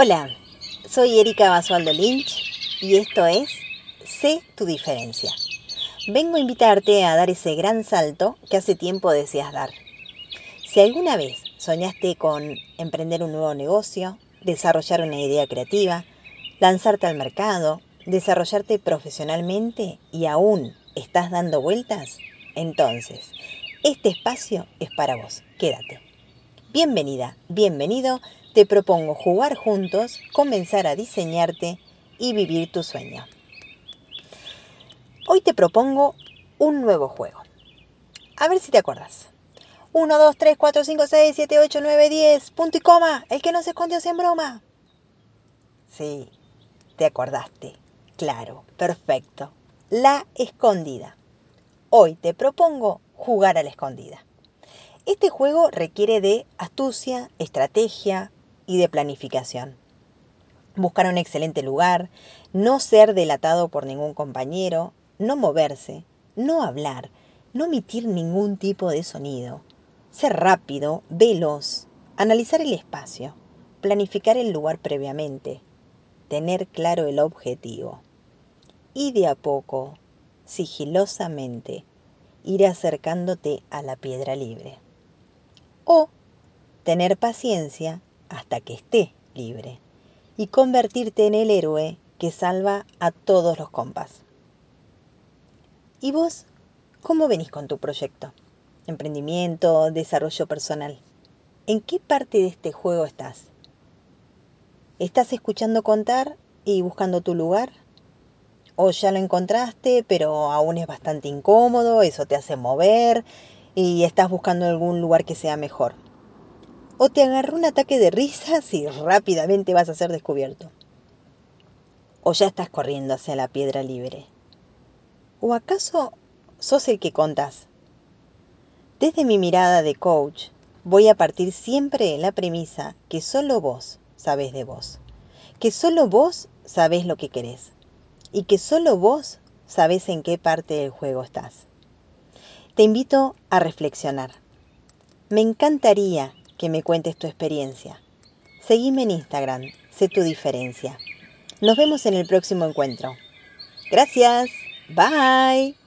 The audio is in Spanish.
Hola, soy Erika Basualdo Lynch y esto es Sé tu diferencia. Vengo a invitarte a dar ese gran salto que hace tiempo deseas dar. Si alguna vez soñaste con emprender un nuevo negocio, desarrollar una idea creativa, lanzarte al mercado, desarrollarte profesionalmente y aún estás dando vueltas, entonces este espacio es para vos. Quédate. Bienvenida, bienvenido. Te propongo jugar juntos, comenzar a diseñarte y vivir tu sueño. Hoy te propongo un nuevo juego. A ver si te acuerdas. 1, 2, 3, 4, 5, 6, 7, 8, 9, 10. Punto y coma. El que no se esconde sin broma. Sí, te acordaste. Claro, perfecto. La escondida. Hoy te propongo jugar a la escondida. Este juego requiere de astucia, estrategia y de planificación. Buscar un excelente lugar, no ser delatado por ningún compañero, no moverse, no hablar, no emitir ningún tipo de sonido, ser rápido, veloz, analizar el espacio, planificar el lugar previamente, tener claro el objetivo y de a poco, sigilosamente, ir acercándote a la piedra libre. O tener paciencia hasta que esté libre y convertirte en el héroe que salva a todos los compas. ¿Y vos cómo venís con tu proyecto? Emprendimiento, desarrollo personal. ¿En qué parte de este juego estás? ¿Estás escuchando contar y buscando tu lugar? ¿O ya lo encontraste, pero aún es bastante incómodo, eso te hace mover y estás buscando algún lugar que sea mejor. O te agarró un ataque de risas y rápidamente vas a ser descubierto. O ya estás corriendo hacia la piedra libre. ¿O acaso sos el que contás? Desde mi mirada de coach, voy a partir siempre la premisa que solo vos sabés de vos. Que solo vos sabés lo que querés. Y que solo vos sabés en qué parte del juego estás. Te invito a reflexionar. Me encantaría que me cuentes tu experiencia. Seguime en Instagram, sé tu diferencia. Nos vemos en el próximo encuentro. Gracias. Bye.